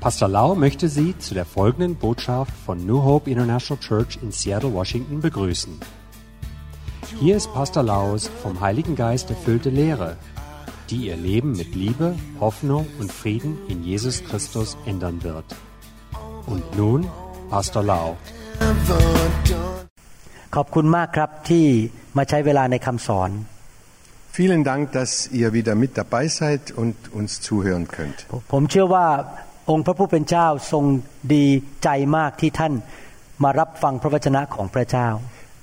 Pastor Lau möchte Sie zu der folgenden Botschaft von New Hope International Church in Seattle, Washington begrüßen. Hier ist Pastor Laus vom Heiligen Geist erfüllte Lehre, die Ihr Leben mit Liebe, Hoffnung und Frieden in Jesus Christus ändern wird. Und nun Pastor Lau. ขอบคุณมากครับที่มาใช้เวลาในคำสอน Vielen Dank, dass ihr wieder mit dabei seid und uns zuhören könnt. ผมเชื่อว่า องค์พระผู้เป็นเจ้าทรงดีใจมากที่ท่านมารับฟังพระวจนะของพระเจ้า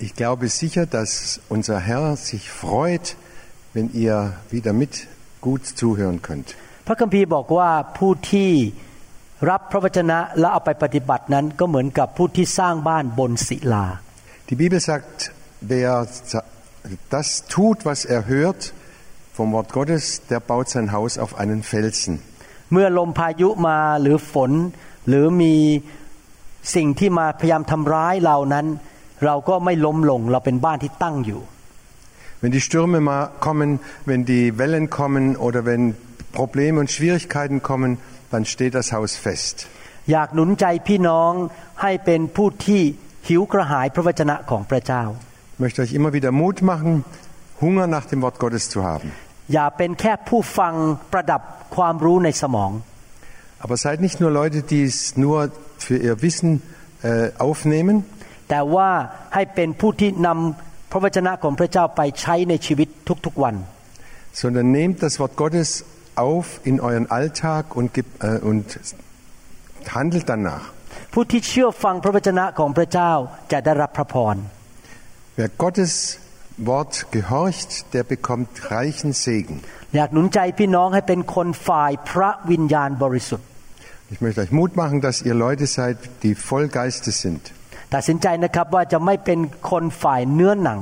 Ich glaube sicher, dass unser Herr sich freut, wenn ihr wieder mit gut zuhören könnt. พระคัมภีร์บอกว่าผู้ที่รับพระวจนะและเอาไปปฏิบัตินั้นก็เหมือนกับผู้ที่สร้างบ้านบนศิลา Die Bibel sagt, wer das tut, was er hört vom Wort Gottes, der baut sein Haus auf einen Felsen. เมื่อลมพายุมาหรือฝน หรือมีสิ่งที่มาพยายามทำร้ายเรานั้น เราก็ไม่ล้มลงเราเป็นบ้านที่ตั้งอยู่ Wenn die Stürme mal kommen, wenn die Wellen kommen oder wenn Probleme und Schwierigkeiten kommen, dann steht das Haus fest. อยากหนุนใจพี่น้องให้เป็นผู้ที่หิวกระหายพระวจนะของพระเจ้า Ich möchte euch immer wieder Mut machen, Hunger nach dem Wort Gottes zu haben. อย่าเป็นแค่ผู้ฟังประดับความรู้ในสมอง Aber seid nicht nur Leute, die es nur für ihr Wissen äh, aufnehmen, แต่ว่าให้เป็นผู้ที่นำพระวจนะของพระเจ้าไปใช้ในชีวิตทุกๆวัน sondern nehmt das Wort Gottes auf in euren Alltag und, gib- äh, und handelt danach. ผู้ที่เชื่อฟังพระวจนะของพระเจ้าจะได้รับพระพร Wer Gottes Wort gehorcht, der bekommt reichen Segen. อยากหนุนใจพี่น้องให้เป็นคนฝ่ายพระวิญญาณบริสุทธิ์ Ich möchte euch Mut machen, dass ihr Leute seid, die voll Geistes sind. ตัดสินใจนะครับว่าจะไม่เป็นคนฝ่ายเนื้อหนัง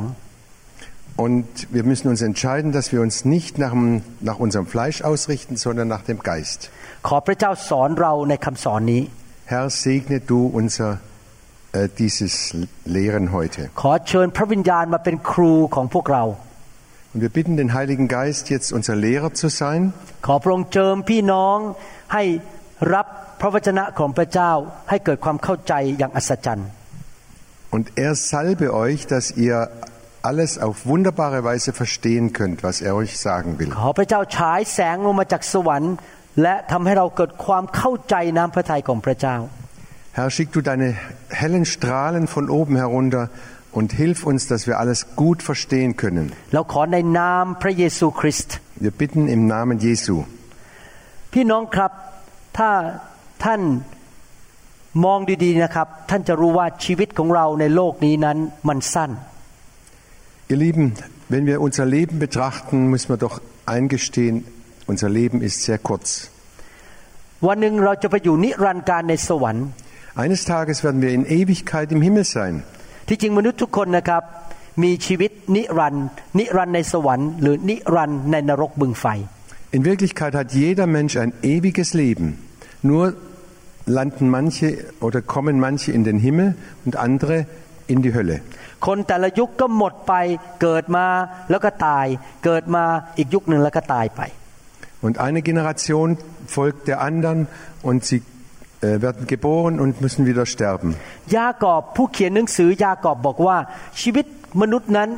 Und wir müssen uns entscheiden, dass wir uns nicht nach, dem, nach unserem Fleisch ausrichten, sondern nach dem Geist. ขอพระเจ้าสอนเราในคำสอนนี้ Herr, segne du unser, äh, dieses Lehren heute. ขอเชิญพระวิญญาณมาเป็นครูของพวกเรา Und wir bitten den Heiligen Geist, jetzt unser Lehrer zu sein. ขอพระองค์เจิมพี่น้องให้รับพระวจนะของพระเจ้าให้เกิดความเข้าใจอย่างอัศจรรย์ Und er salbe euch, dass ihr alles auf wunderbare Weise verstehen könnt, was er euch sagen will. ขอพระเจ้าฉายแสงลงมาจากสวรรค์ และทำให้เราเกิดความเข้าใจน้ำพระทัยของพระเจ้า Herr, schick du deine hellen Strahlen von oben herunter und hilf uns, dass wir alles gut verstehen können. เราขอในนามพระเยซูคริสต์ Wir bitten im Namen Jesu. พี่น้องครับถ้าท่านมองดีๆนะครับ ท่านจะรู้ว่าชีวิตของเราในโลกนี้นั้นมันสั้น Ihr Lieben, wenn wir unser Leben betrachten, müssen wir doch eingestehen, unser Leben ist sehr kurz. วันหนึ่งเราจะไปอยู่นิรันดร์การในสวรรค์ Eines Tages werden wir in Ewigkeit im Himmel sein. ที่จริงมนุษย์ทุกคนนะครับ มีชีวิตนิรันดร์นิรันดร์ในสวรรค์หรือนิรันดร์ในนรกบึงไฟ In Wirklichkeit hat jeder Mensch ein ewiges Leben. Nur landen manche oder kommen manche in den Himmel und andere in die Hölle. คนแต่ละยุคก็หมดไปเกิดมาแล้วก็ตาย เกิดมาอีกยุคหนึ่งแล้วก็ตายไป Und eine Generation folgt der anderen und sie äh, werden geboren und müssen wieder sterben. ยากอบผู้เขียนหนังสือยากอบบอกว่าชีวิตมนุษย์นั้น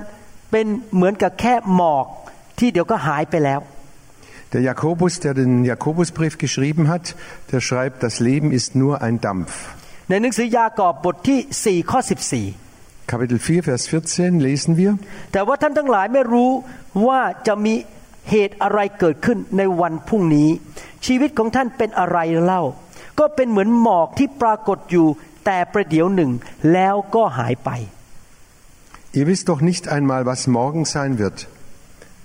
เป็นเหมือนกับแค่หมอกที่เดี๋ยวก็หายไปแล้ว Der Jakobus, der den Jakobusbrief geschrieben hat, der schreibt, das Leben ist nur ein Dampf. ในหนังสือยากอบบทที่4ข้อ14 Kapitel 4, Vers 14 lesen wir. แต่ว่าท่านทั้งหลายไม่รู้ว่าจะมีเหตุอะไรเกิดขึ้นในวันพรุ่งนี้ ชีวิตของท่านเป็นอะไรเล่า ก็เป็นเหมือนหมอกที่ปรากฏอยู่แต่ประเดี๋ยวหนึ่งแล้วก็หายไป Ihr wisst doch nicht einmal, was morgen sein wird.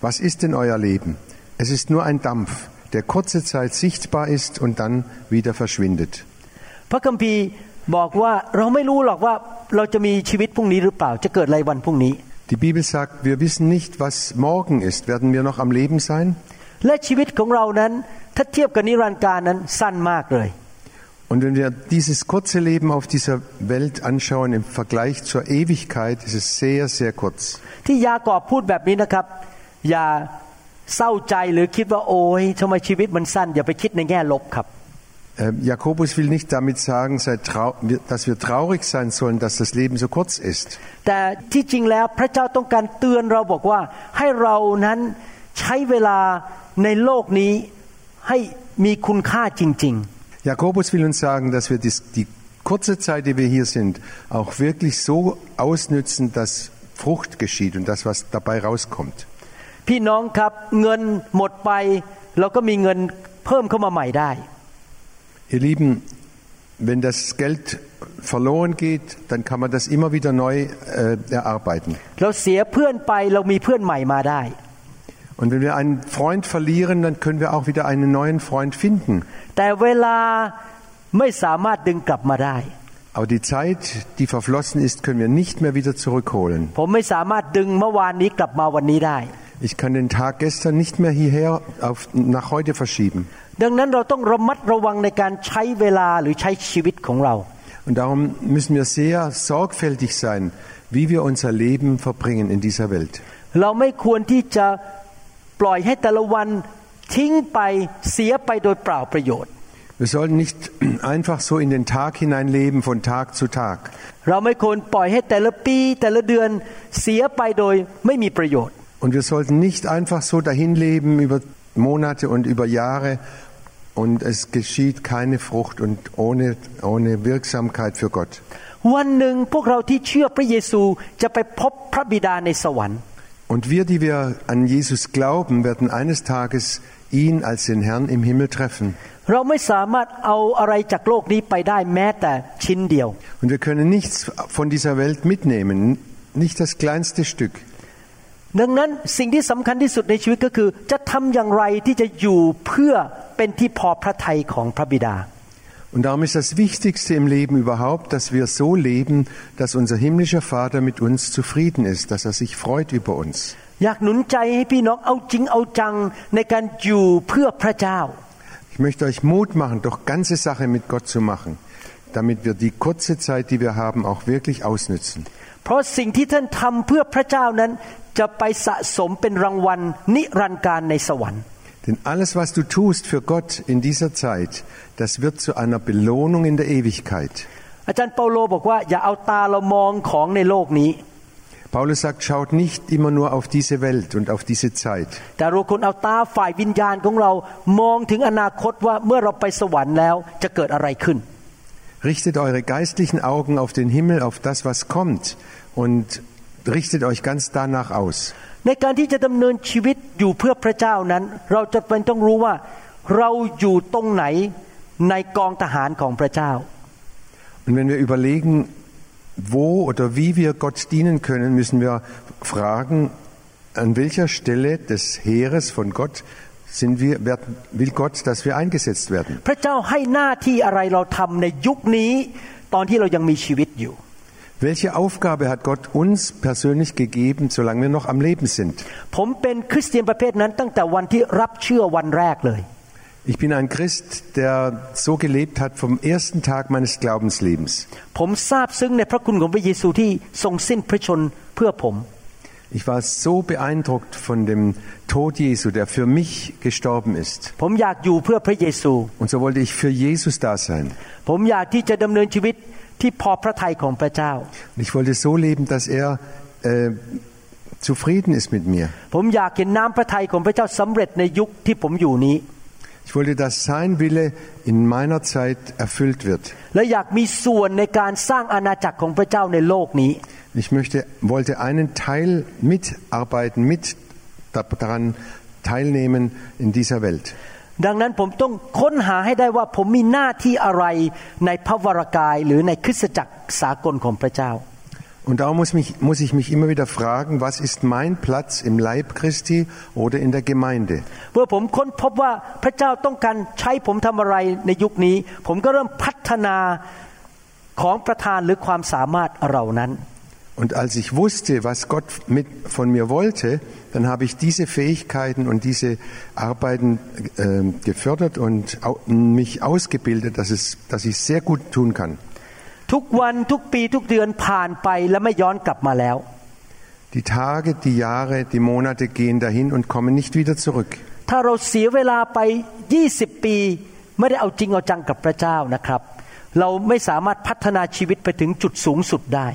Was ist denn euer Leben? Es ist nur ein Dampf, der kurze Zeit sichtbar ist und dann wieder verschwindet. พระคัมภีร์บอกว่าเราไม่รู้หรอกว่าเราจะมีชีวิตพรุ่งนี้หรือเปล่า จะเกิดอะไรวันพรุ่งนี้ Die Bibel sagt, wir wissen nicht, was morgen ist. Werden wir noch am Leben sein? และชีวิตของเรานั้นถ้าเทียบกับนิรันดร์การนั้นสั้นมากเลย Und wenn wir dieses kurze Leben auf dieser Welt anschauen im Vergleich zur Ewigkeit, ist es sehr, sehr kurz. ที่ยากอบพูดแบบนี้นะครับ อย่าเศร้าใจหรือคิดว่าโอ้ยทำไมชีวิตมันสั้น อย่าไปคิดในแง่ลบครับ Äh, Jakobus will nicht damit sagen, sei trau- wir- dass wir traurig sein sollen, dass das Leben so kurz ist. แต่ที่จริงแล้วพระเจ้าต้องการเตือนเราบอกว่า ให้เรานั้นใช้เวลาในโลกนี้ให้มีคุณค่าจริง Jakobus will uns sagen, dass wir dies, die kurze Zeit, die wir hier sind, auch wirklich so ausnützen, dass Frucht geschieht und das, was dabei rauskommt. ๆ พี่น้องครับเงินหมดไปเราก็มีเงินเพิ่มเข้ามาใหม่ได้ Ihr Lieben, wenn das Geld verloren geht, dann kann man das immer wieder neu äh, erarbeiten. Und wenn wir einen Freund verlieren, dann können wir auch wieder einen neuen Freund finden. Aber die Zeit, die verflossen ist, können wir nicht mehr wieder zurückholen. Ich kann den Tag gestern nicht mehr hierher auf, nach heute verschieben. Und darum müssen wir sehr sorgfältig sein, wie wir unser Leben verbringen in dieser Welt. Wir ปล่อยให้แต่ละวันทิ้งไปเสียไปโดยเปล่าประโยชน์ Wir sollten nicht einfach so in den Tag hinein leben von Tag zu Tag. เราไม่ควรปล่อยให้แต่ละปีแต่ละเดือนเสียไปโดยไม่มีประโยชน์ Und wir sollten nicht einfach so dahin leben über Monate und über Jahre und es geschieht keine Frucht und ohne, ohne Wirksamkeit für Gott. วันหนึ่งพวกเราที่เชื่อพระเยซูจะไปพบพระบิดาในสวรรค์ Und wir, die wir an Jesus glauben, werden eines Tages ihn als den Herrn im Himmel treffen. เราไม่สามารถเอาอะไรจากโลกนี้ไปได้แม้แต่ชิ้นเดียว Und wir können nichts von dieser Welt mitnehmen, nicht das kleinste Stück. ดังนั้นสิ่งที่สำคัญที่สุดในชีวิตก็คือ จะทำอย่างไรที่จะอยู่เพื่อเป็นที่พอพระทัยของพระบิดา Und darum ist das Wichtigste im Leben überhaupt, dass wir so leben, dass unser himmlischer Vater mit uns zufrieden ist, dass er sich freut über uns. อยากหนุนใจให้พี่น้องเอาจริงเอาจังในการอยู่เพื่อพระเจ้า Ich möchte euch Mut machen, doch ganze Sache mit Gott zu machen, damit wir die kurze Zeit, die wir haben, auch wirklich ausnützen. เพราะสิ่งที่ท่านทำเพื่อพระเจ้านั้น จะไปสะสมเป็นรางวัลนิรันดร์การในสวรรค์ Denn alles, was du tust für Gott in dieser Zeit, das wird zu einer Belohnung in der Ewigkeit. อาจารย์เปาโลบอกว่าอย่าเอาตาเรามองของในโลกนี้ Paulus sagt, schaut nicht immer nur auf diese Welt und auf diese Zeit, แต่เราควรเอาตาฝ่ายวิญญาณของเรามองถึงอนาคตว่าเมื่อเราไปสวรรค์แล้วจะเกิดอะไรขึ้น Richtet eure geistlichen Augen auf den Himmel, auf das, was kommt und richtet euch ganz danach aus. ในการที่จะดำเนินชีวิตอยู่เพื่อพระเจ้านั้น เราจะเป็นต้องรู้ว่าเราอยู่ตรงไหนในกองทหารของพระเจ้า Und wenn wir überlegen, wo oder wie wir Gott dienen können, müssen wir fragen, an welcher Stelle des Heeres von Gott sind wir, werden, will Gott, dass wir eingesetzt werden. พระเจ้าให้หน้าที่อะไรเราทำในยุคนี้ตอนที่เรายังมีชีวิตอยู่ Welche Aufgabe hat Gott uns persönlich gegeben, solange wir noch am Leben sind? ผมเป็นคริสเตียนประเภทนั้นตั้งแต่วันที่รับเชื่อวันแรกเลย Ich bin ein Christ, der so gelebt hat vom ersten Tag meines Glaubenslebens. ผมซาบซึ้งในพระคุณของพระเยซูที่ทรงสิ้นพระชนเพื่อผม Ich war so beeindruckt von dem Tod Jesu, der für mich gestorben ist. ผมอยากอยู่เพื่อพระเยซู Und so wollte ich für Jesus da sein. ผมอยาก ที่จะดำเนินชีวิตที่พอพระทัยของพระเจ้า Und ich wollte so leben, dass er äh, zufrieden ist mit mir. ผมอยากเห็นน้ำพระทัยของพระเจ้าสำเร็จในยุคที่ผมอยู่นี้ Ich wollte, dass sein Wille in meiner Zeit erfüllt wird. และอยากมีส่วนในการสร้างอาณาจักรของพระเจ้าในโลกนี้ Ich möchte, wollte einen Teil mitarbeiten, mit daran teilnehmen in dieser Welt. ดังนั้นผมต้องค้นหาให้ได้ว่าผมมีหน้าที่อะไรในพระวรากายหรือในคริสตจักรสากลของพระเจ้า Und darum muss, mich, muss ich mich immer wieder fragen, was ist mein Platz im Leib Christi oder in der Gemeinde? เมื่อผมค้นพบว่าพระเจ้าต้องการใช้ผมทำอะไรในยุคนี้ ผมก็เริ่มพัฒนาของประธานหรือความสามารถเรานั้น Und als ich wusste, was Gott mit, von mir wollte, dann habe ich diese Fähigkeiten und diese Arbeiten äh, gefördert und au, mich ausgebildet, dass, es, dass ich sehr gut tun kann. ทุกวันทุกปีทุกเดือนผ่านไปและไม่ย้อนกลับมาแล้ว Die Tage, die Jahre, die Monate gehen dahin und kommen nicht wieder zurück. ถ้าเราเสียเวลาไป 20 ปี ไม่ได้เอาจริงเอาจังกับพระเจ้านะครับ เราไม่สามารถพัฒนาชีวิตไปถึงจุดสูงสุดได้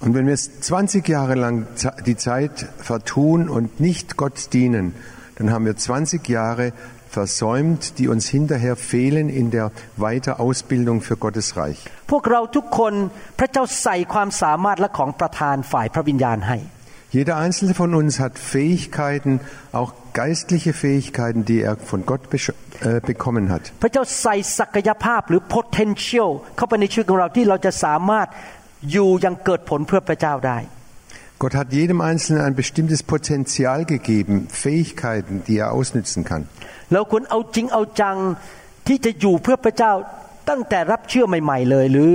und wenn wir 20 Jahre lang die Zeit vertun und nicht Gott dienen, dann haben wir 20 Jahre versäumt, die uns hinterher fehlen in der Weiterausbildung für Gottes Reich. Jeder einzelne von uns hat Fähigkeiten, auch geistliche Fähigkeiten, die er von Gott äh, bekommen hat. พระเจ้าใส่ศักยภาพหรือ potential เข้าไปในชีวิตของเราที่เราจะสามารถอยู่ยังเกิดผลเพื่อพระเจ้าได้ Gott hat jedem Einzelnen ein bestimmtes Potenzial gegeben, Fähigkeiten, die er ausnützen kann. เราควรเอาจริงเอาจังที่จะอยู่เพื่อพระเจ้าตั้งแต่รับเชื่อใหม่ ๆ เลย หรือ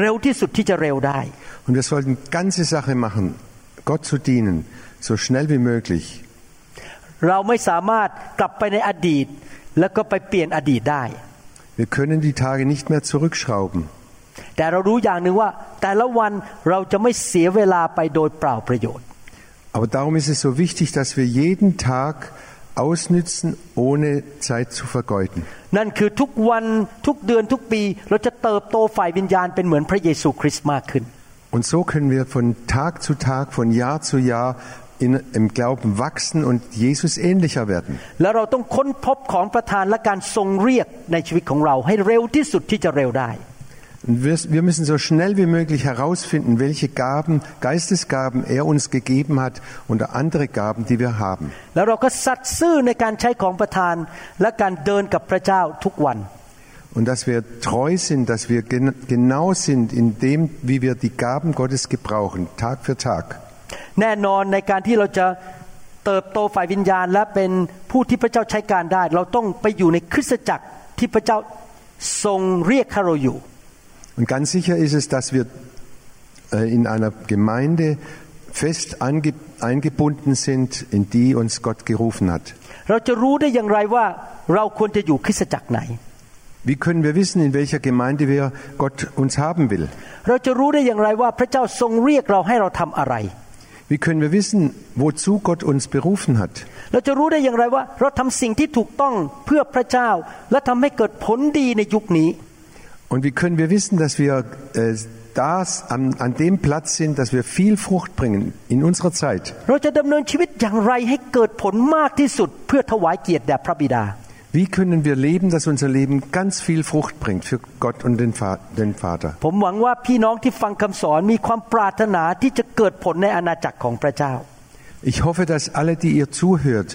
เร็วที่สุดที่จะเร็วได้ Und wir sollten ganze Sache machen, Gott zu dienen, so schnell wie möglich. เราไม่สามารถกลับไปในอดีต แล้วก็ไปเปลี่ยนอดีตได้ Wir können die Tage nicht mehr zurückschrauben. แต่เรารู้อย่างหนึ่งว่าแต่ละวันเราจะไม่เสียเวลาไปโดยเปล่าประโยชน์ Aber darum ist es so wichtig, dass wir jeden Tag ausnützen, ohne Zeit zu vergeuden. นั่นคือทุกวันทุกเดือนทุกปีเราจะเติบโตฝ่ายวิญญาณเป็นเหมือนพระเยซูคริสต์มากขึ้น Und so können wir von Tag zu Tag, von Jahr zu Jahr in, im Glauben wachsen und Jesus ähnlicher werden. แล้วเราต้องค้นพบของประทานและการทรงเรียกในชีวิตของเราให้เร็วที่สุดที่จะเร็วได้ Und wir, wir müssen so schnell wie möglich herausfinden, welche Gaben, Geistesgaben er uns gegeben hat und andere Gaben, die wir haben. แล้วเราก็สัตย์ซื่อในการใช้ของประทานและการเดินกับพระเจ้าทุกวัน Und dass wir treu sind, dass wir gen genau sind in dem, wie wir die Gaben Gottes gebrauchen, Tag für Tag. แน่นอนในการที่เราจะเติบโตฝ่ายวิญญาณ และเป็นผู้ที่พระเจ้าใช้การได้ เราต้องไปอยู่ในคริสตจักรที่พระเจ้าทรงเรียกให้เราอยู่ und ganz sicher ist es, dass wir äh, in einer Gemeinde fest eingebunden sind, in die uns Gott gerufen hat. Wie können wir wissen, in welcher Gemeinde wir Gott uns haben will? Wie können wir wissen, wozu Gott uns berufen hat? Wie können Wir wissen, wozu Gott uns berufen hat? Und wie können wir wissen, dass wir äh, das, an, an dem Platz sind, dass wir viel Frucht bringen in unserer Zeit? เราจะดำเนินชีวิตอย่างไรให้เกิดผลมากที่สุด เพื่อถวายเกียรติแด่พระบิดา Wie können wir leben, dass unser Leben ganz viel Frucht bringt für Gott und den, Va den Vater? ผมหวังว่าพี่น้องที่ฟังคำสอนมีความปรารถนาที่จะเกิดผลในอาณาจักรของพระเจ้า Ich hoffe, dass alle, die ihr zuhört,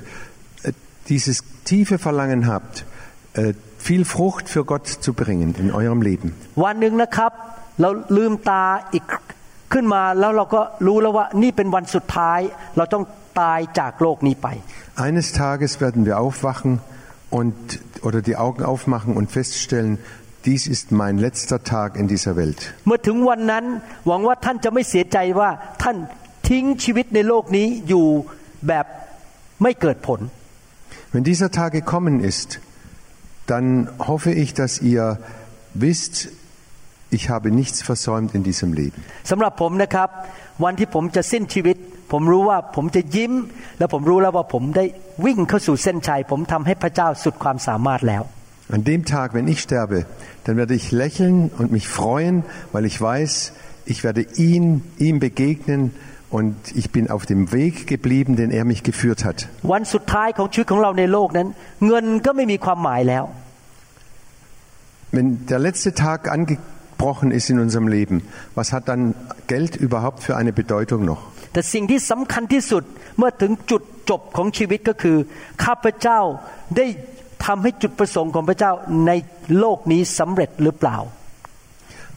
äh, dieses tiefe Verlangen habt, äh, viel Frucht für Gott zu bringen in eurem Leben. วันหนึ่งนะครับ เราลืมตาอีกขึ้นมาแล้วเราก็รู้แล้วว่านี่เป็นวันสุดท้าย เราต้องตายจากโลกนี้ไป Eines Tages werden wir aufwachen und oder die Augen aufmachen und feststellen, dies ist mein letzter Tag in dieser Welt. เมื่อถึงวันนั้นหวังว่าท่านจะไม่เสียใจว่าท่านทิ้งชีวิตในโลกนี้อยู่แบบไม่เกิดผล Wenn dieser Tag gekommen ist, dann hoffe ich, dass ihr wisst, ich habe nichts versäumt in diesem Leben. สำหรับผมนะครับ วันที่ผมจะสิ้นชีวิต ผมรู้ว่าผมจะยิ้ม และผมรู้แล้วว่าผมได้วิ่งเข้าสู่เส้นชัย ผมทำให้พระเจ้าสุดความสามารถแล้ว An dem Tag, wenn ich sterbe, dann werde ich lächeln und mich freuen, weil ich weiß, ich werde ihn, ihm begegnen und ich bin auf dem Weg geblieben, den er mich geführt hat. วันสุดท้ายของชีวิตของเราในโลกนั้น เงินก็ไม่มีความหมายแล้ว Wenn der letzte Tag angebrochen ist in unserem Leben, was hat dann Geld überhaupt für eine Bedeutung noch? แต่สิ่งที่สำคัญที่สุดเมื่อถึงจุดจบของชีวิตก็คือ ข้าพเจ้าได้ทำให้จุดประสงค์ของพระเจ้าในโลกนี้สำเร็จหรือเปล่า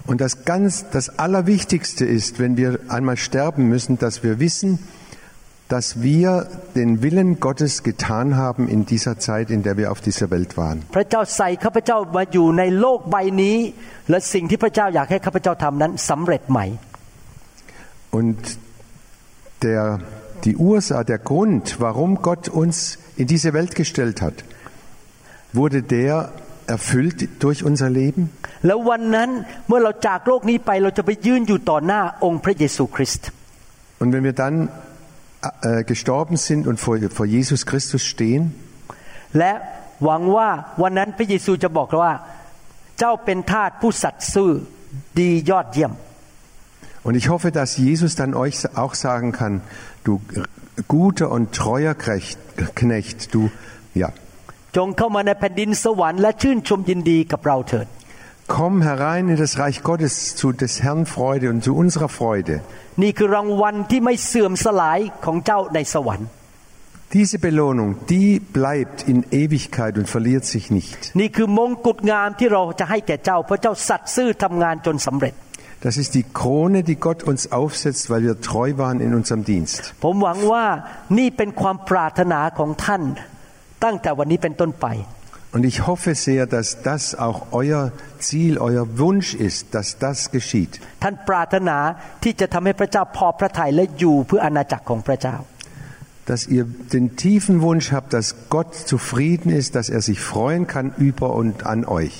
Und das ganz, das Allerwichtigste ist, wenn wir einmal sterben müssen, dass wir wissen, dass wir den Willen Gottes getan haben in dieser Zeit, in der wir auf dieser Welt waren. พระเจ้าใส่ข้าพเจ้ามาอยู่ในโลกใบนี้ และสิ่งที่พระเจ้าอยากให้ข้าพเจ้าทำนั้นสำเร็จไหม Und der, die Ursache, der Grund, warum Gott uns in diese Welt gestellt hat, wurde der erfüllt durch unser Leben? แล้ววันนั้นเมื่อเราจากโลกนี้ไปเราจะไปยืนอยู่ต่อหน้าองค์พระเยซูคริสต์ Und wenn wir dann äh, gestorben sind und vor, vor Jesus Christus stehen, และ หวังว่าวันนั้นพระเยซูจะบอกว่า เจ้าเป็นทาสผู้สัตย์ซื่อดียอดเยี่ยม Und ich hoffe, dass Jesus dann euch auch sagen kann, du guter und treuer Knecht, Knecht du, ja, จงเข้ามาในแผ่นดินสวรรค์และชื่นชมยินดีกับเราเถิด komm herein in das Reich Gottes zu des Herrn Freude und zu unserer Freude. นี่คือรางวัลที่ไม่เสื่อมสลายของเจ้าในสวรรค์ Diese Belohnung, die bleibt in Ewigkeit und verliert sich nicht. นี่คือมงกุฎงามที่เราจะให้แก่เจ้าเพราะเจ้าสัตย์ซื่อทำงานจนสำเร็จ Das ist die Krone, die Gott uns aufsetzt, weil wir treu waren in unserem Dienst. ผมหวังว่านี่เป็นความปรารถนาของท่าน ตั้งแต่วันนี้เป็นต้นไป Und ich hoffe sehr, dass das auch euer Ziel, euer Wunsch ist, dass das geschieht. ท่านปรารถนาที่จะทำให้พระเจ้าพอพระทัยและอยู่เพื่ออาณาจักรของพระเจ้า Dass ihr den tiefen Wunsch habt, dass Gott zufrieden ist, dass er sich freuen kann über und an euch.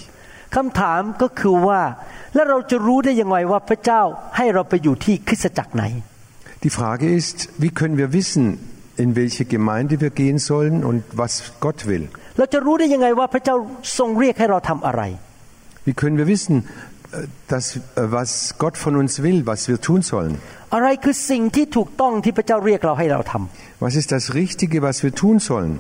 คำถามก็คือว่า แล้วเราจะรู้ได้ยังไงว่าพระเจ้าให้เราไปอยู่ที่คริสตจักรไหน Die Frage ist, wie können wir wissen, in welche Gemeinde wir gehen sollen und was Gott will. Wie können wir wissen, äh, dass, äh, was Gott von uns will, was wir tun sollen? Was ist das Richtige, was wir tun sollen?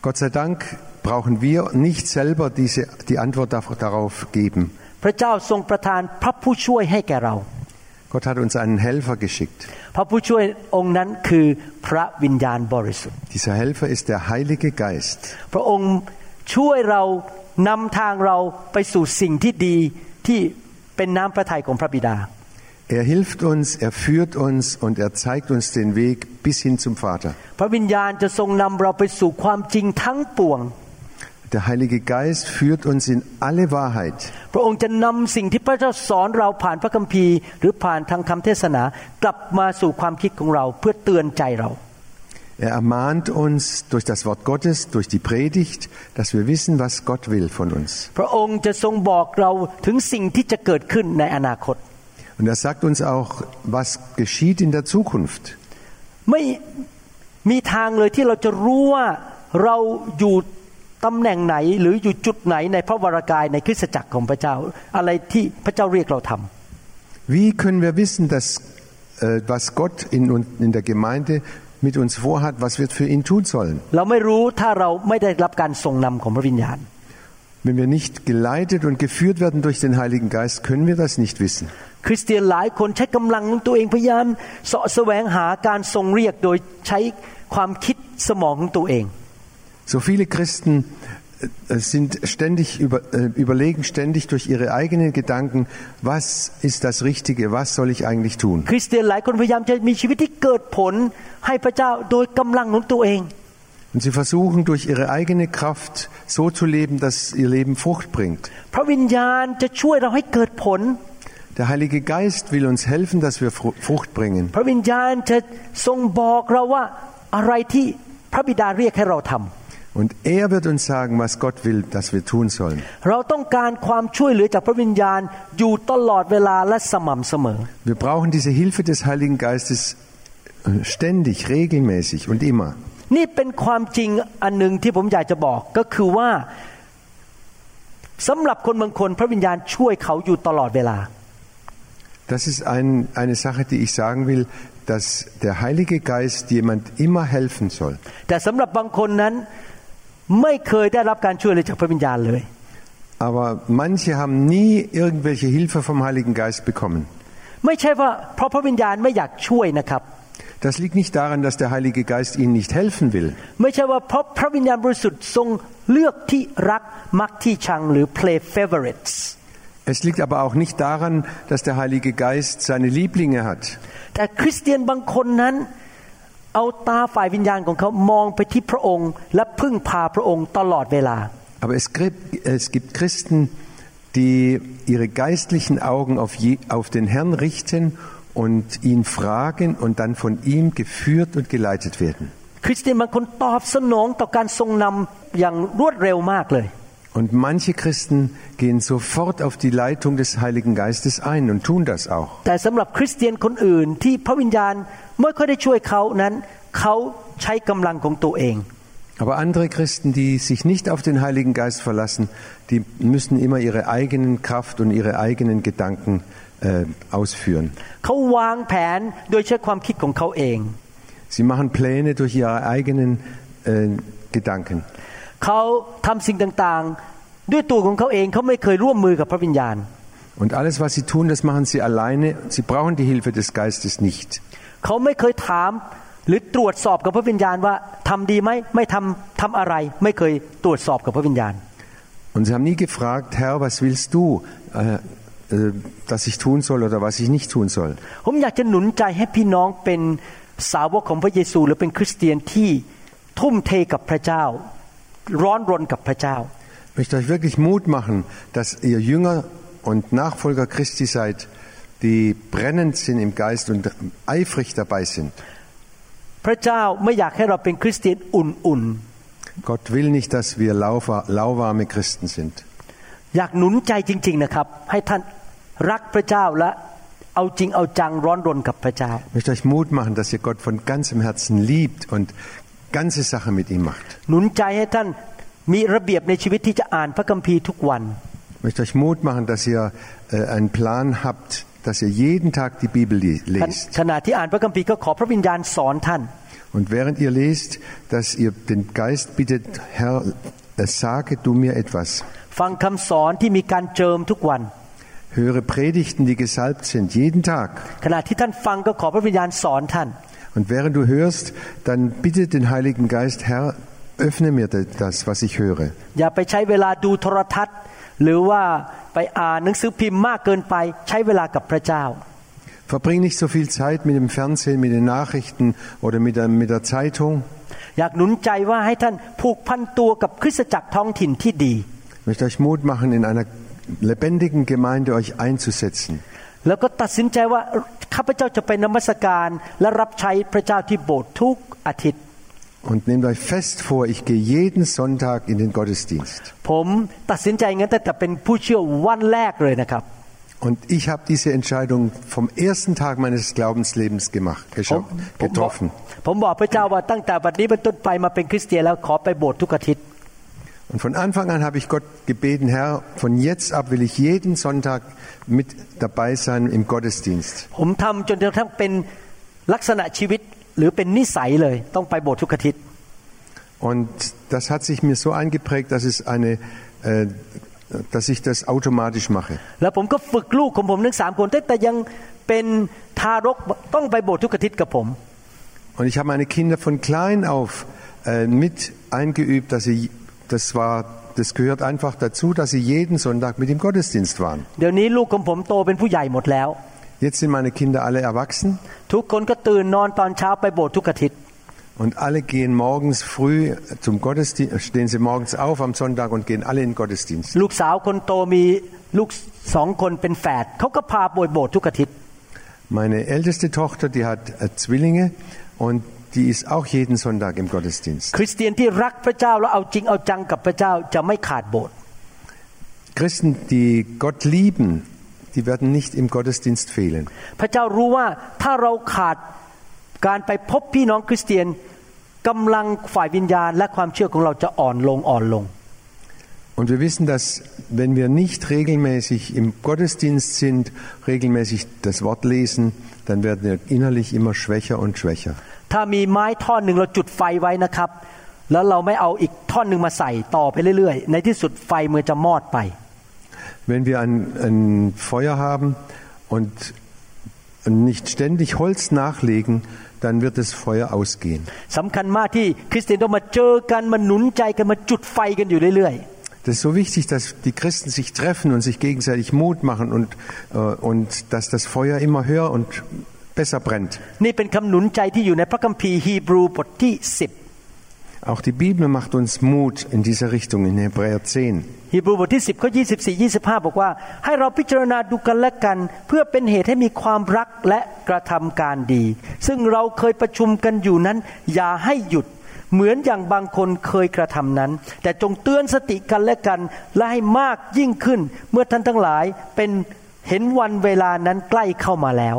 Gott sei Dank brauchen wir nicht selber diese, die Antwort darauf geben. พระเจ้าทรงประทานพระผู้ช่วยให้แก่เรา Gott hat uns einen Helfer geschickt. พระผู้ช่วยองค์นั้นคือพระวิญญาณบริสุทธิ์ Dieser Helfer ist der Heilige Geist. พระองค์ช่วยเรานำทางเราไปสู่สิ่งที่ดีที่เป็นน้ำพระทัยของพระบิดา Er hilft uns, er führt uns und er zeigt uns den Weg bis hin zum Vater. พระวิญญาณจะทรงนำเราไปสู่ความจริงทั้งปวง Der Heilige Geist führt uns in alle Wahrheit. พระองค์จะนำสิ่งที่พระเจ้าสอนเราผ่านพระคัมภีร์ หรือผ่านทางคำเทศนา กลับมาสู่ความคิดของเราเพื่อเตือนใจเรา Er ermahnt uns durch das Wort Gottes, durch die Predigt, dass wir wissen, was Gott will von uns. พระองค์จะทรงบอกเราถึงสิ่งที่จะเกิดขึ้นในอนาคต Und er sagt uns auch, was geschieht in der Zukunft. ไม่มีทางเลยที่เราจะรู้ว่าเราอยู่ ตำแหน่งไหนหรืออยู่จุดไหนในพระวรากายในคริสตจักรของพระเจ้า อะไรที่พระเจ้าเรียกเราทำ Wie können wir wissen, dass, äh, was Gott in, uns- in der Gemeinde mit uns vorhat, was wir für ihn tun sollen? เราไม่รู้ถ้าเราไม่ได้รับการทรงนำของพระวิญญาณ Wenn wir nicht geleitet und geführt werden durch den Heiligen Geist, können wir das nicht wissen. คริสเตียนหลายคนใช้กำลังของตัวเองพยายามเสาะแสวงหาการทรงเรียกโดยใช้ความคิดสมองของตัวเอง So viele Christen äh, sind ständig über, äh, überlegen ständig durch ihre eigenen Gedanken, was ist das Richtige, was soll ich eigentlich tun? คริสเตียนหลายคนพยายามจะมีชีวิตที่เกิดผลให้พระเจ้าโดยกำลังของตัวเอง Und sie versuchen durch ihre eigene Kraft so zu leben, dass ihr Leben Frucht bringt. พระวิญญาณจะช่วยเราให้เกิดผล Der Heilige Geist will uns helfen, dass wir Fru- Frucht bringen. พระวิญญาณจะทรงบอกเราว่าอะไรที่พระบิดาเรียกให้เราทำ Und er wird uns sagen, was Gott will, dass wir tun sollen. เราต้องการความช่วยเหลือจากพระวิญญาณอยู่ตลอดเวลาและสม่ำเสมอ Wir brauchen diese Hilfe des Heiligen Geistes äh, ständig, regelmäßig und immer. นี่เป็นความจริงอันหนึ่งที่ผมอยากจะบอกก็คือว่าสำหรับคนบางคนพระวิญญาณช่วยเขาอยู่ตลอดเวลา Das ist ein, eine Sache, die ich sagen will, dass der Heilige Geist jemand immer helfen soll. แต่สำหรับบางคนนั้น ไม่เคยได้รับการช่วยเหลือจากพระวิญญาณเลย Aber manche haben nie irgendwelche Hilfe vom Heiligen Geist bekommen. ไม่ใช่ว่าเพราะพระวิญญาณไม่อยากช่วยนะครับ Das liegt nicht daran, dass der Heilige Geist ihnen nicht helfen will. ไม่ใช่ว่าเพราะพระวิญญาณบริสุทธิ์ทรงเลือกที่รักมักที่ชังหรือ play favorites Es liegt aber auch nicht daran, dass der Heilige Geist seine Lieblinge hat. แต่คริสเตียนบางคนนั้น เอาตาฝ่ายวิญญาณของเขามองไปที่พระองค์ และพึ่งพาพระองค์ตลอดเวลา Aber es gibt, es gibt Christen, die ihre geistlichen Augen auf, je, auf den Herrn richten und ihn fragen und dann von ihm geführt und geleitet werden. คริสเตียนบางคนตอบสนองต่อการทรงนำอย่างรวดเร็วมากเลย Und manche Christen gehen sofort auf die Leitung des Heiligen Geistes ein und tun das auch. แต่สำหรับคริสเตียนคนอื่นที่พระวิญญาณไม่ค่อยได้ช่วยเขานั้นเขาใช้กำลังของตัวเอง Aber andere Christen, die sich nicht auf den Heiligen Geist verlassen, die müssen immer ihre eigenen Kraft und ihre eigenen Gedanken äh, ausführen. เขาวางแผนโดยใช้ความคิดของเขาเอง Sie machen Pläne durch ihre eigenen äh, Gedanken. เขาทำสิ่งต่างๆ ด้วยตัวของเขาเองเขาไม่เคยร่วมมือกับพระวิญญาณ Und alles, was sie tun, das machen sie alleine. Sie brauchen die Hilfe des Geistes nicht. เขาไม่เคยถามหรือตรวจสอบกับพระวิญญาณว่าทำดีไหมไม่ทำทำอะไร ไม่เคยตรวจสอบกับพระวิญญาณ Und sie haben nie gefragt, Herr, was willst du, äh, äh, dass ich tun soll oder was ich nicht tun soll. ผมอยากจะหนุนใจให้พี่น้องเป็นสาวกของพระเยซูหรือเป็นคริสเตียนที่ทุ่มเทกับพระเจ้า ร้อนรนกับพระเจ้า Ich möchte euch wirklich Mut machen, dass ihr Jünger und Nachfolger Christi seid, die brennend sind im Geist und eifrig dabei sind. พระเจ้าไม่อยากให้เราเป็นคริสเตียนอุ่น Gott will nicht, dass wir lauwa- lauwarme Christen sind. ๆ อยากหนุนใจจริง ๆนะครับ ให้ท่านรักพระเจ้าและเอาจริงเอาจังร้อนรนกับพระเจ้า Ich möchte euch Mut machen, dass ihr Gott von ganzem Herzen liebt und ganze Sache mit ihm macht. หนุนใจให้ท่านมีระเบียบในชีวิตที่จะอ่านพระคัมภีร์ทุกวัน Ich möchte euch Mut machen, dass ihr äh, einen Plan habt, dass ihr jeden Tag die Bibel le- ขณ lest. ขณะที่อ่านพระคัมภีร์ก็ขอพระวิญญาณสอนท่าน Und während ihr lest, dass ihr den Geist bittet, Herr, äh, sage du mir etwas. ฟังคำสอนที่มีการเจิมทุกวัน Höre Predigten, die gesalbt sind, jeden Tag. ขณะที่ท่านฟังก็ขอพระวิญญาณสอนท่าน Und während du hörst, dann bitte den Heiligen Geist, Herr, öffne mir das, was ich höre. อย่าไปใช้เวลาดูโทรทัศน์ หรือว่าไปอ่านหนังสือพิมพ์มากเกินไป ใช้เวลากับพระเจ้า Verbring nicht so viel Zeit mit dem Fernsehen, mit den Nachrichten oder mit der, mit der Zeitung. อยากหนุนใจว่าให้ท่านผูกพันตัวกับคริสตจักรท้องถิ่นที่ดี Ich möchte euch Mut machen, in einer lebendigen Gemeinde euch einzusetzen. แล้วก็ตัดสินใจว่าข้าพเจ้าจะไปนมัสการและรับใช้พระเจ้าที่โบสถ์ทุกอาทิตย์ Und nehmt euch fest vor, ich gehe jeden Sonntag in den Gottesdienst. ผมตัดสินใจงั้นตั้งแต่เป็นผู้เชื่อวันแรกเลยนะครับ Und ich habe diese Entscheidung vom ersten Tag meines Glaubenslebens gemacht, ผม gescha- ผมบอก getroffen. ผมบอกพระเจ้าว่าตั้งแต่บัดนี้เป็นต้นไปมาเป็นคริสเตียนแล้วขอไปโบสถ์ทุกอาทิตย์ Und von Anfang an habe ich Gott gebeten, Herr, von jetzt ab will ich jeden Sonntag mit dabei sein im Gottesdienst. ผมทำจนกระทั่งเป็นลักษณะชีวิตหรือเป็นนิสัยเลย ต้องไปโบสถ์ทุกอาทิตย์ Und das hat sich mir so eingeprägt, dass es eine, äh, dass ich das automatisch mache. แล้วผมก็ฝึกลูกของผมทั้งสามคนตั้งแต่ยังเป็นทารกต้องไปโบสถ์ทุกอาทิตย์กับผม Und ich habe meine Kinder von klein auf äh, mit eingeübt, dass sie, das war, das gehört einfach dazu, dass sie jeden Sonntag mit im Gottesdienst waren. เดี๋ยวนี้ลูกของผมโตเป็นผู้ใหญ่หมดแล้ว Jetzt sind meine Kinder alle erwachsen ทุกคนก็ตื่นนอนตอนเช้าไปโบสถ์ทุกอาทิตย์ und alle gehen morgens früh zum Gottesdienst, stehen sie morgens auf am Sonntag und gehen alle in den Gottesdienst. ลูกสาวคนโตมีลูกสองคนเป็นแฝดเขาก็พาไปโบสถ์ทุกอาทิตย์ Meine älteste Tochter, die hat äh, Zwillinge und die ist auch jeden Sonntag im Gottesdienst. คริสเตียนที่รักพระเจ้าแล้วเอาจริงเอาจังกับพระเจ้าจะไม่ขาดโบสถ์ Christen, die Gott lieben, die werden nicht im Gottesdienst fehlen. พระเจ้ารู้ว่าถ้าเราขาดการไปพบพี่น้องคริสเตียนกำลังฝ่ายวิญญาณ และความเชื่อของเราจะอ่อนลงอ่อนลง Und wir wissen, dass wenn wir nicht regelmäßig im Gottesdienst sind, regelmäßig das Wort lesen, dann werden wir innerlich immer schwächer und schwächer. ถ้ามีไม้ท่อนหนึ่งเราจุดไฟไว้นะครับ แล้วเราไม่เอาอีกท่อนหนึ่งมาใส่ต่อไปเรื่อยๆ ในที่สุดไฟมันจะมอดไป Wenn wir ein, ein Feuer haben und nicht ständig Holz nachlegen, dann wird das Feuer ausgehen. สำคัญมากที่คริสเตียนต้องมาเจอกันมาหนุนใจกันมาจุดไฟกันอยู่เรื่อย Das ist so wichtig, dass die Christen sich treffen und sich gegenseitig Mut machen und, äh, und dass das Feuer immer höher und besser brennt. ๆนี่เป็นคำหนุนใจที่อยู่ในพระคัมภีร์ฮีบรูบทที่ Auch die Bibel macht uns Mut in dieser Richtung in Hebräer 10. 10ฮีบรูบทที่10ข้อ24 25บอกว่าให้เราพิจารณาดูกันและกัน เพื่อเป็นเหตุให้มีความรักและกระทำการดี ซึ่งเราเคยประชุมกันอยู่นั้น อย่าให้หยุดเหมือนอย่างบางคนเคยกระทำนั้น แต่จงเตือนสติกันและกัน และให้มากยิ่งขึ้น เมื่อท่านทั้งหลายเป็นเห็นวันเวลานั้นใกล้เข้ามาแล้ว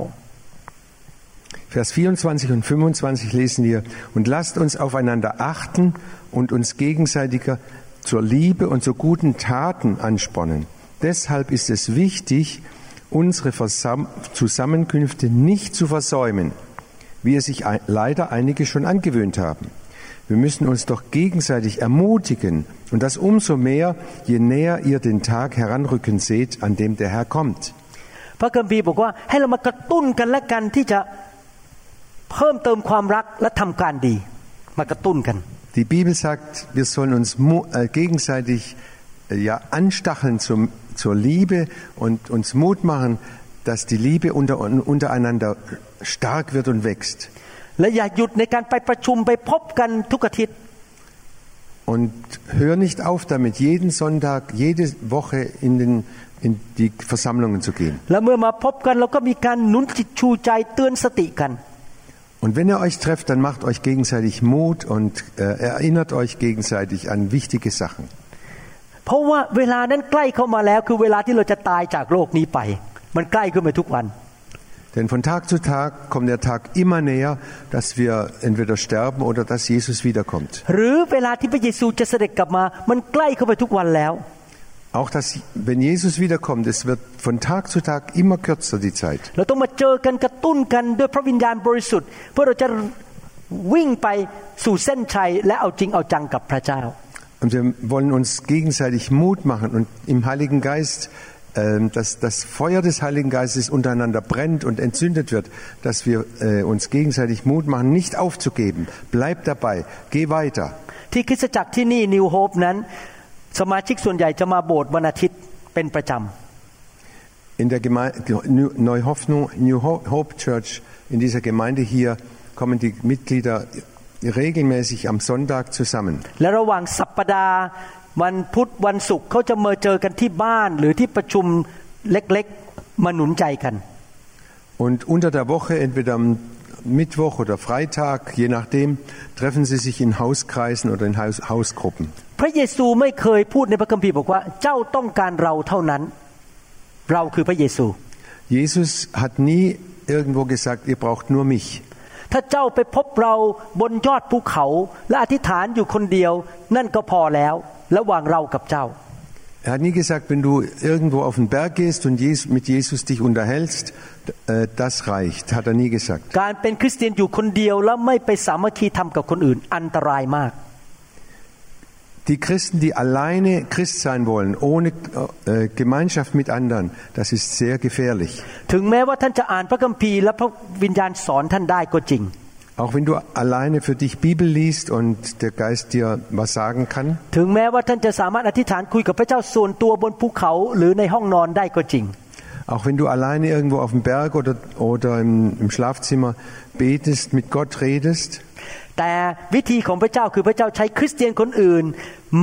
Vers 24 und 25 lesen wir, und lasst uns aufeinander achten und uns gegenseitiger zur Liebe und zu guten Taten anspornen. Deshalb ist es wichtig, unsere Versam Zusammenkünfte nicht zu versäumen, wie es sich ein leider einige schon angewöhnt haben. Wir müssen uns doch gegenseitig ermutigen und das umso mehr, je näher ihr den Tag heranrücken seht, an dem der Herr kommt. พระคัมภีร์บอกว่าให้เรามากระตุ้นกันและกันที่จะ เพิ่มเติมความรักและทำการดี มากระตุ้นกัน Die Bibel sagt, wir sollen uns mu- äh, gegenseitig äh, ja, anstacheln zum, zur Liebe und uns Mut machen, dass die Liebe unter, untereinander stark wird und wächst. และอย่าหยุดในการไปประชุมไปพบกันทุกอาทิตย์ Und hör nicht auf damit, jeden Sonntag, jede Woche in, den, in die Versammlungen zu gehen. Und wenn ihr euch trefft, dann macht euch gegenseitig Mut und äh, erinnert euch gegenseitig an wichtige Sachen. เพราะว่าเวลานั้นใกล้เข้ามาแล้วคือเวลาที่เราจะตายจากโลกนี้ไป มันใกล้ขึ้นไปทุกวัน Denn von Tag zu Tag kommt der Tag immer näher, dass wir entweder sterben oder dass Jesus wiederkommt. หรือเวลาที่พระเยซูจะเสด็จกลับมา มันใกล้เข้าไปทุกวันแล้ว Auch dass, wenn Jesus wiederkommt, es wird von Tag zu Tag immer kürzer die Zeit. เราต้องมาเจอกันกระตุ้นกันด้วยพระวิญญาณบริสุทธิ์ เพื่อเราจะวิ่งไปสู่เส้นชัยและเอาจริงเอาจังกับพระเจ้า Und wir wollen uns gegenseitig Mut machen und im Heiligen Geist, äh, dass das Feuer des Heiligen Geistes untereinander brennt und entzündet wird, dass wir äh, uns gegenseitig Mut machen, nicht aufzugeben. Bleib dabei, geh weiter. ที่คริสตจักรที่นี่นิวโฮปนั้น สมาชิกส่วนใหญ่จะมาโบสถ์วันอาทิตย์เป็นประจ In der Gemeinde, Neuhoffnung, New Hope Church, in dieser Gemeinde hier, kommen die Mitglieder regelmäßig am Sonntag zusammen. ำและระหว่างสัปปดาห์วันพุธวันศุกร์เขาจะมาเจอกันที่บ้านหรือที่ประชุมเล็กๆมาหนุนใจกัน Und unter der Woche, entweder am Mittwoch oder Freitag, je nachdem, treffen sie sich in Hauskreisen oder in Haus Hausgruppen. พระเยซูไม่เคยพูดในพระคัมภีร์บอกว่าเจ้าต้องการเราเท่านั้น เราคือพระเยซู Jesus hat nie irgendwo gesagt, ihr braucht nur mich. ถ้าเจ้าไปพบเราบนยอดภูเขา และอธิษฐานอยู่คนเดียว นั่นก็พอแล้ว ระหว่างเรากับเจ้า Er hat nie gesagt, wenn du irgendwo auf den Berg gehst und Jes- mit Jesus dich unterhältst, äh, das reicht. Hat er nie gesagt. การเป็นคริสเตียนอยู่คนเดียว แล้วไม่ไปสามัคคีทำกับคนอื่น อันตรายมาก Die Christen, die alleine Christ sein wollen, ohne äh, Gemeinschaft mit anderen, das ist sehr gefährlich. ถึงแม้ว่าท่านจะอ่านพระคัมภีร์และพระวิญญาณสอนท่านได้ก็จริง Auch wenn du alleine für dich Bibel liest und der Geist dir was sagen kann, ถึงแม้ว่าท่านจะสามารถอธิษฐานคุยกับพระเจ้าส่วนตัวบนภูเขาหรือในห้องนอนได้ก็จริง auch wenn du alleine irgendwo auf dem Berg oder, oder im, im Schlafzimmer betest, mit Gott redest, แต่วิธีของพระเจ้าคือพระเจ้าใช้คริสเตียนคนอื่น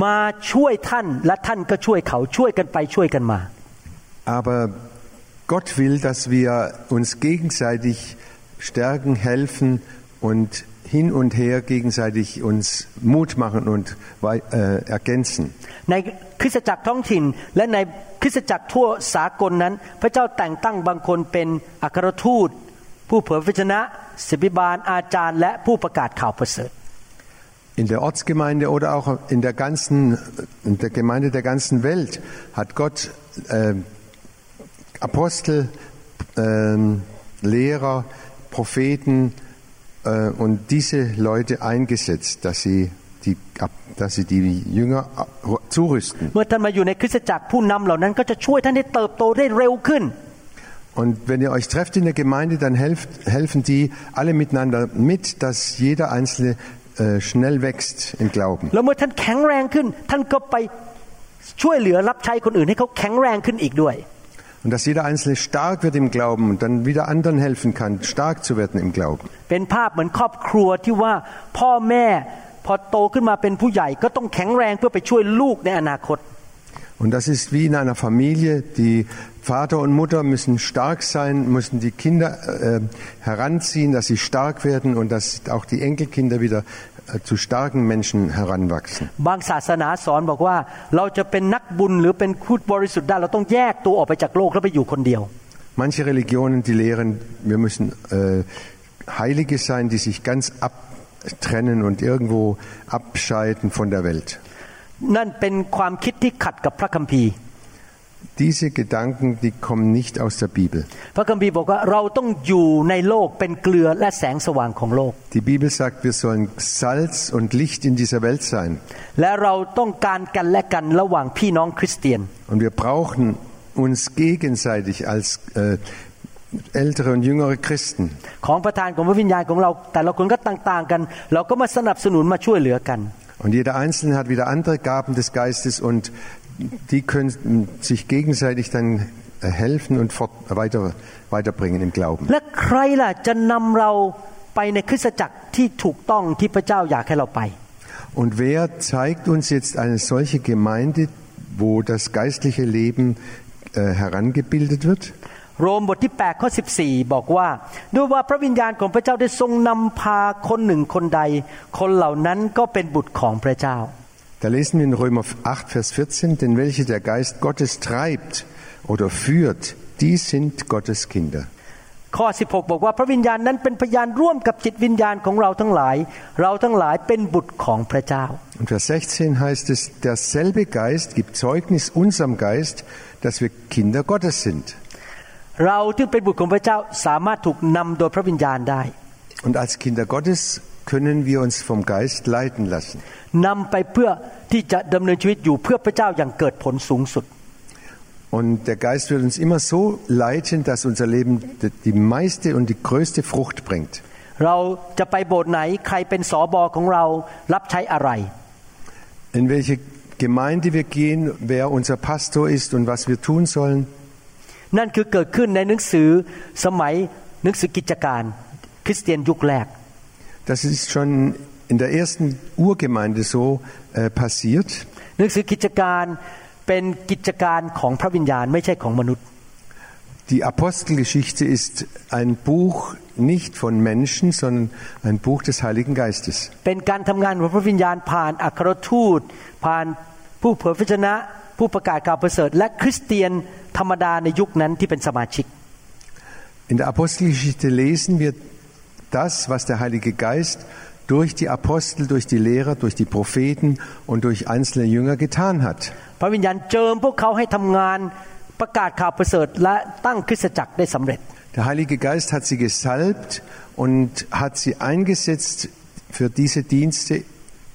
มาช่วยท่านและท่านก็ช่วยเขาช่วยกันไปช่วยกันมา aber Gott will, dass wir uns gegenseitig stärken, helfen und hin und her gegenseitig uns Mut machen und wei- äh, ergänzen. ในคริสตจักรท้องถิ่น และในคริสตจักรทั่วสากลนั้น พระเจ้าแต่งตั้งบางคนเป็นอัครทูต ผู้เผยพระชนะศิบิบาลอาจารย์ และผู้ประกาศข่าวประเสริฐ In der Ortsgemeinde oder auch in der ganzen, in der Gemeinde der ganzen Welt hat Gott äh, Apostel, ähm, Lehrer, Propheten äh, äh, und diese Leute eingesetzt, dass sie die, dass sie die Jünger zurüsten. Und wenn ihr euch trefft in der Gemeinde, dann helft, helfen die alle miteinander mit, dass jeder Einzelne äh, schnell wächst im Glauben. Und ล้วเมื่อท่านแข็งแรงขึ้น ท่านก็ไปช่วยเหลือรับใช้คนอื่นให้เขาแข็งแรงขึ้นอีกด้วย Und dass jeder Einzelne stark wird im Glauben und dann wieder anderen helfen kann, stark zu werden im Glauben. เป็นภาพเหมือนครอบครัวที่ว่าพ่อแม่พอโตขึ้นมาเป็นผู้ใหญ่ ก็ต้องแข็งแรงเพื่อไปช่วยลูกในอนาคต Und das ist wie in einer Familie. Die Vater und Mutter müssen stark sein, müssen die Kinder äh, heranziehen, dass sie stark werden und dass auch die Enkelkinder wieder äh, zu starken Menschen heranwachsen. บางศาสนาสอนบอกว่า เราจะเป็นนักบุญหรือเป็นคูดบริสุทธิ์ได้เราต้องแยกตัวออกไปจากโลกแล้วไปอยู่คนเดียว Manche Religionen, die lehren, wir müssen äh, Heilige sein, die sich ganz abtrennen und irgendwo abscheiden von der Welt. นั่นเป็นความคิดที่ขัดกับพระคัมภีร์ Diese Gedanken, die kommen nicht aus der Bibel. พระคัมภีร์บอกว่าเราต้องอยู่ในโลกเป็นเกลือและแสงสว่างของโลก Die Bibel sagt, wir sollen Salz und Licht in dieser Welt sein. และเราต้องการกันและกันระหว่างพี่น้องคริสเตียน Und wir brauchen uns gegenseitig als äh, ältere und jüngere Christen. ของประธานของพระวิญญาณของเรา แต่ละคนก็ต่างๆกัน เราก็มาสนับสนุนมาช่วยเหลือกัน Und jeder Einzelne hat wieder andere Gaben des Geistes und die können sich gegenseitig dann äh, helfen und fort, weiter, weiterbringen im Glauben. และใครล่ะจะนำเราไปในคริสตจักรที่ถูกต้องที่พระเจ้าอยากให้เราไป Und wer zeigt uns jetzt eine solche Gemeinde, wo das geistliche Leben äh, herangebildet wird? โรมบทที่8ข้อ14 บอกว่าด้วยว่าพระวิญญาณของพระเจ้าได้ทรงนำพาคนหนึ่งคนใด คนเหล่านั้นก็เป็นบุตรของพระเจ้า Da lesen wir in Römer 8, Vers 14, denn welche der Geist Gottes treibt oder führt, die sind Gottes Kinder. ข้อ 16 บอกว่าพระวิญญาณนั้นเป็นพยานร่วมกับจิตวิญญาณของเราทั้งหลาย เราทั้งหลายเป็นบุตรของพระเจ้า Und Vers 16 heißt es, derselbe Geist gibt Zeugnis unserem Geist, dass wir Kinder Gottes sind. เราที่เป็นบุตรของพระเจ้าสามารถถูกนำโดยพระวิญญาณได้ Und als Kinder Gottes können wir uns vom Geist leiten lassen. นำไปเพื่อที่จะดำเนินชีวิตอยู่เพื่อพระเจ้าอย่างเกิดผลสูงสุด Und der Geist wird uns immer so leiten, dass unser Leben die meiste und die größte Frucht bringt. เราจะไปโบสถ์ไหนใครเป็นสอบอของเรารับใช้อะไร In welche Gemeinde wir gehen, wer unser Pastor ist und was wir tun sollen, นั่นคือเกิดขึ้นในหนังสือสมัยหนังสือกิจการ คริสเตียนยุคแรก das ist schon in der ersten Urgemeinde so äh, passiert. หนังสือกิจการเป็นกิจการของพระวิญญาณไม่ใช่ของมนุษย์ Die Apostelgeschichte ist ein Buch nicht von Menschen, sondern ein Buch des Heiligen Geistes. เป็นการทำงานของพระวิญญาณผ่านอัครทูต ผ่านผู้เผยพระชนะ ผู้ประกาศข่าวประเสริฐ และคริสเตียนธรรมดาในยุคนั้นที่เป็นสมาชิก In der Apostelgeschichte lesen wir das, was der Heilige Geist durch die Apostel, durch die Lehrer, durch die Propheten und durch einzelne Jünger getan hat. พระวิญญาณเจิมพวกเขาให้ทำงานประกาศข่าวประเสริฐ และตั้งคริสตจักรได้สำเร็จ Der Heilige Geist hat sie gesalbt und hat sie eingesetzt für diese Dienste,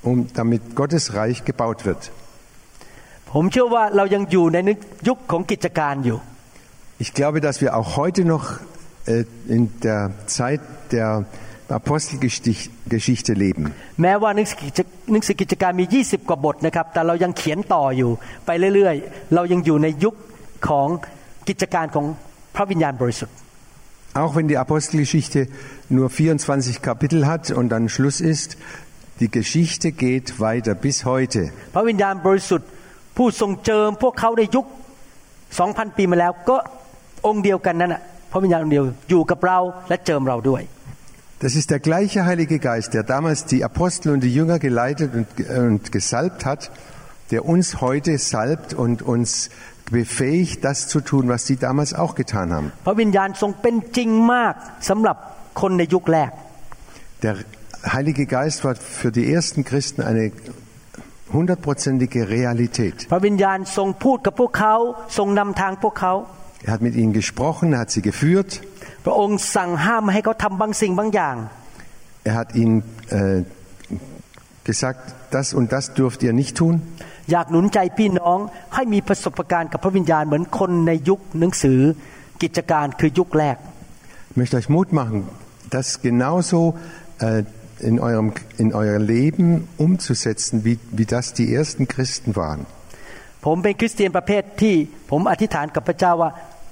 um, damit Gottes Reich gebaut wird. ผมเชื่อว่าเรายังอยู่ในยุคของกิจการอยู่ Ich glaube, dass wir auch heute noch äh, in der Zeit der Apostelgeschichte leben. แม้ว่าหนังสือกิจหนังสือกิจการมี 20 กว่าบทนะครับ แต่เรายังเขียนต่ออยู่ ไปเรื่อยๆ เรายังอยู่ในยุคของกิจการของพระวิญญาณบริสุทธิ์ Auch wenn die Apostelgeschichte nur 24 Kapitel hat und dann Schluss ist, die Geschichte geht weiter bis heute. พระวิญญาณบริสุทธิ์ผู้ทรงเจิมพวกเขาในยุค 2,000 ปีมาแล้วก็องค์เดียวกันนั่นแหะพ ระวิญญาณองค์เดียวอยู่กับเราและเจิมเราด้วย Das ist der gleiche Heilige Geist, der damals die Apostel und die Jünger geleitet und, und gesalbt hat, der uns heute salbt und uns befähigt, das zu tun, was sie damals auch getan haben. พระวิญญาณทรงเป็นจริงมากสำหรับคนในยุคแรก Der Heilige Geist war für die ersten Christen eine hundertprozentige Realität. พระวิญญาณทรงพูดกับพวกเขาทรงนำทางพวกเขา Er hat mit ihnen gesprochen, er hat sie geführt, พระองค์สั่งห้ามไม่ให้เขาทำบางสิ่งบางอย่าง er hat ihnen äh, gesagt, das und das dürft ihr nicht tun. อยากหนุนใจพี่น้องให้มีประสบการณ์กับพระวิญญาณเหมือนคนในยุคหนังสือกิจการคือยุคแรก Ich möchte euch Mut machen, das genauso äh, in, eurem, in euer Leben umzusetzen, wie, wie das die ersten Christen waren. ผมเป็นคริสเตียนประเภทที่ผมอธิษฐานกับพระเจ้าว่า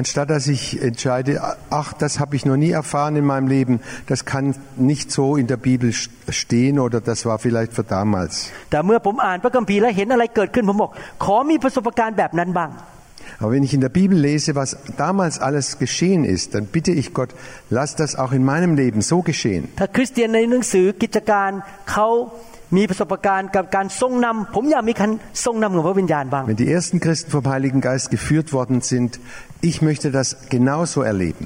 Anstatt dass ich entscheide, ach, das habe ich noch nie erfahren in meinem Leben, das kann nicht so in der Bibel st- stehen oder das war vielleicht für damals. แต่เมื่อผมอ่านพระคัมภีร์แล้วเห็นอะไรเกิดขึ้นผมบอก ขอมีประสบการณ์แบบนั้นบ้าง Aber wenn ich in der Bibel lese, was damals alles geschehen ist, dann bitte ich Gott, lass das auch in meinem Leben so geschehen. ถ้าคริสเตียนในหนังสือกิจการเขา มีประสบการณ์กับการทรงนำผมอยากมีการทรงนำของพระวิญญาณบ้าง Wenn die ersten Christen vom Heiligen Geist geführt worden sind, ich möchte das genauso erleben.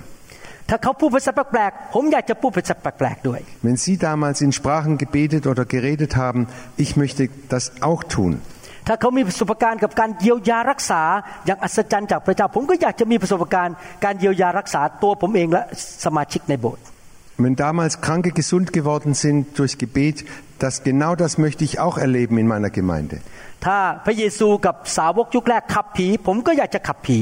ถ้าเขาพูดภาษาแปลกๆผมอยากจะพูดภาษาแปลกๆด้วย Wenn Sie damals in Sprachen gebetet oder geredet haben, ich möchte das auch tun. ถ้าเขามีประสบการณ์กับการเยียวยารักษาอย่างอัศจรรย์จากพระเจ้า ผมก็อยากจะมีประสบการณ์การเยียวยารักษาตัวผมเองและสมาชิกในโบสถ์ Wenn damals Kranke gesund geworden sind durch Gebet, das genau das möchte ich auch erleben in meiner Gemeinde. ถ้าพระเยซูกับสาวกยุคแรกขับผี ผมก็อยากจะขับผี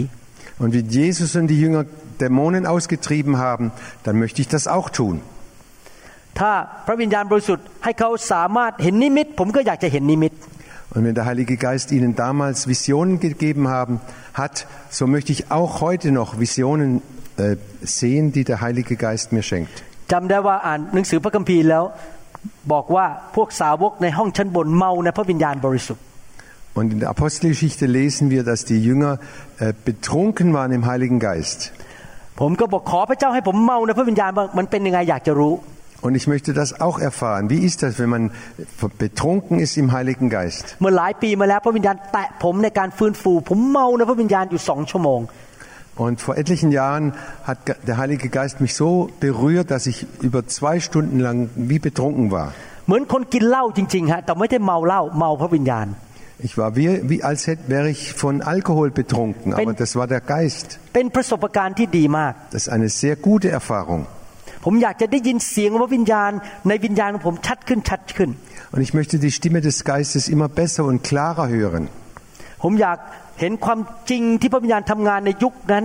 Und wie Jesus und die Jünger Dämonen ausgetrieben haben, dann möchte ich das auch tun. ถ้าพระวิญญาณบริสุทธิ์ให้เขาสามารถเห็นนิมิต ผมก็อยากจะเห็นนิมิต Und wenn der Heilige Geist ihnen damals Visionen gegeben haben, hat, so möchte ich auch heute noch Visionen äh, sehen, die der Heilige Geist mir schenkt. จำได้ว่าอ่านหนังสือพระคัมภีร์แล้ว บอกว่าพวกสาวกในห้องชั้นบนเมาในพระวิญญาณบริสุทธิ์ Und in der Apostelgeschichte lesen wir, dass die Jünger äh, betrunken waren im Heiligen Geist. ผมก็บอกขอพระเจ้าให้ผมเมาในพระวิญญาณบ้างมันเป็นยังไงอยากจะรู้ Und ich möchte das auch erfahren. Wie ist das, wenn man betrunken ist im Heiligen Geist? เมื่อหลายปีมาแล้วพระวิญญาณแตะผมในการฟื้นฟู ผมเมาในพระวิญญาณอยู่สองชั่วโมง Und vor etlichen Jahren hat ge- der Heilige Geist mich so berührt, dass ich über zwei Stunden lang wie betrunken war. เหมือนคนกินเหล้าจริงๆฮะแต่ไม่ได้เมาเหล้าเมาพระวิญญาณ Ich war wie, wie als hätte, wäre ich von Alkohol betrunken, aber Wenn- das war der Geist. เป็นประสบการณ์ที่ดีมาก Das ist eine sehr gute Erfahrung. ผมอยากจะได้ยินเสียงของพระวิญญาณ ในวิญญาณของผมชัดขึ้นชัดขึ้น Und ich möchte die Stimme des Geistes immer besser und klarer hören. ผมอยาก เห็นความจริงที่พระวิญญาณทำงานในยุคนั้น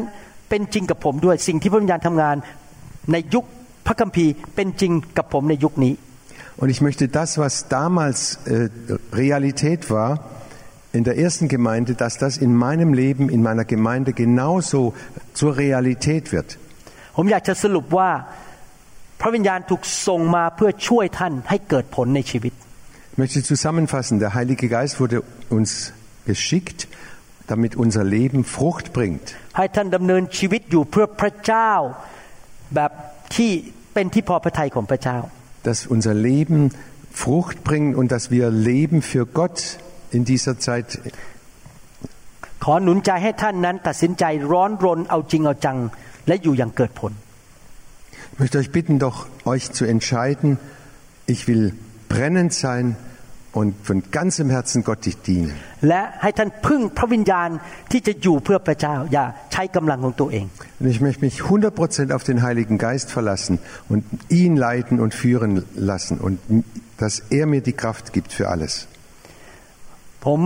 เป็นจริงกับผมด้วยสิ่งที่พระวิญญาณทำงาน ในยุคพระคัมภีร์เป็นจริงกับผมในยุคนี้ Und ich möchte das, was damals äh, Realität war, in der ersten Gemeinde, dass das in meinem Leben, in meiner Gemeinde genauso zur Realität wird. ผมอยากจะสรุปว่า พระวิญญาณถูกส่งมาเพื่อช่วยท่านให้เกิดผลในชีวิต Ich möchte zusammenfassen, der Heilige Geist wurde uns geschickt, damit unser Leben Frucht bringt. ให้ท่านดำเนินชีวิตอยู่เพื่อพระเจ้า แบบที่เป็นที่พอพระทัยของพระเจ้า Dass unser Leben Frucht bringt und dass wir leben für Gott in dieser Zeit. ขอหนุนใจให้ท่านนั้นตัดสินใจร้อนรนเอาจริงเอาจัง และอยู่อย่างเกิดผล Ich möchte euch bitten, doch euch zu entscheiden, ich will brennend sein und von ganzem Herzen Gott dienen. และให้ท่านพึ่งพระวิญญาณที่จะอยู่เพื่อพระเจ้า อย่าใช้กำลังของตัวเอง Und ich möchte mich 100% auf den Heiligen Geist verlassen und ihn leiten und führen lassen und dass er mir die Kraft gibt für alles. ผม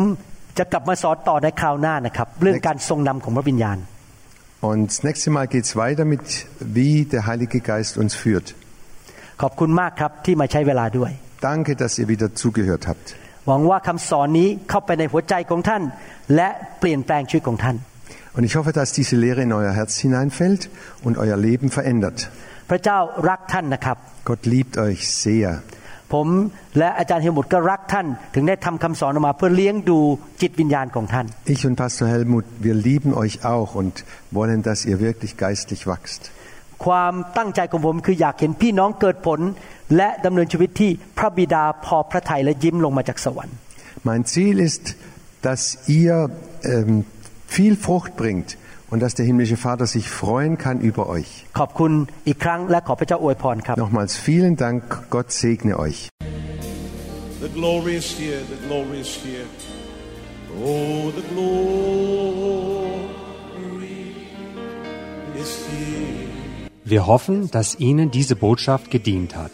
จะกลับมาสอนต่อในคราวหน้านะครับ เรื่องการทรงนำของพระวิญญาณ Und das nächste Mal geht es weiter mit, wie der Heilige Geist uns führt. ขอบคุณมากครับที่มาใช้เวลาด้วย Danke, dass ihr wieder zugehört habt. หวังว่าคำสอนนี้เข้าไปในหัวใจของท่าน และเปลี่ยนแปลงชีวิตของท่าน Und ich hoffe, dass diese Lehre in euer Herz hineinfällt und euer Leben verändert. พระเจ้ารักท่านนะครับ Gott liebt euch sehr. ผมและอาจารย์เฮลมุตก็รักท่าน ถึงได้ทำคำสอนออกมา เพื่อเลี้ยงดูจิตวิญญาณของท่าน Ich und Pastor Helmut, wir lieben euch auch und wollen, dass ihr wirklich geistlich wachst. ความตั้งใจของผมคืออยากเห็นพี่น้องเกิดผล และดำเนินชีวิตที่พระบิดาพอพระทัยและยิ้มลงมาจากสวรรค์ Mein Ziel ist, dass ihr ähm, viel Frucht bringt und dass der himmlische Vater sich freuen kann über euch. ขอบคุณอีกครั้งและขอพระเจ้าอวยพรครับ Nochmals vielen Dank, Gott segne euch. The glory is here, the glory is here. Oh, the glory is here. Wir hoffen, dass Ihnen diese Botschaft gedient hat.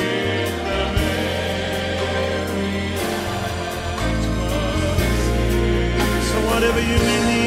you in the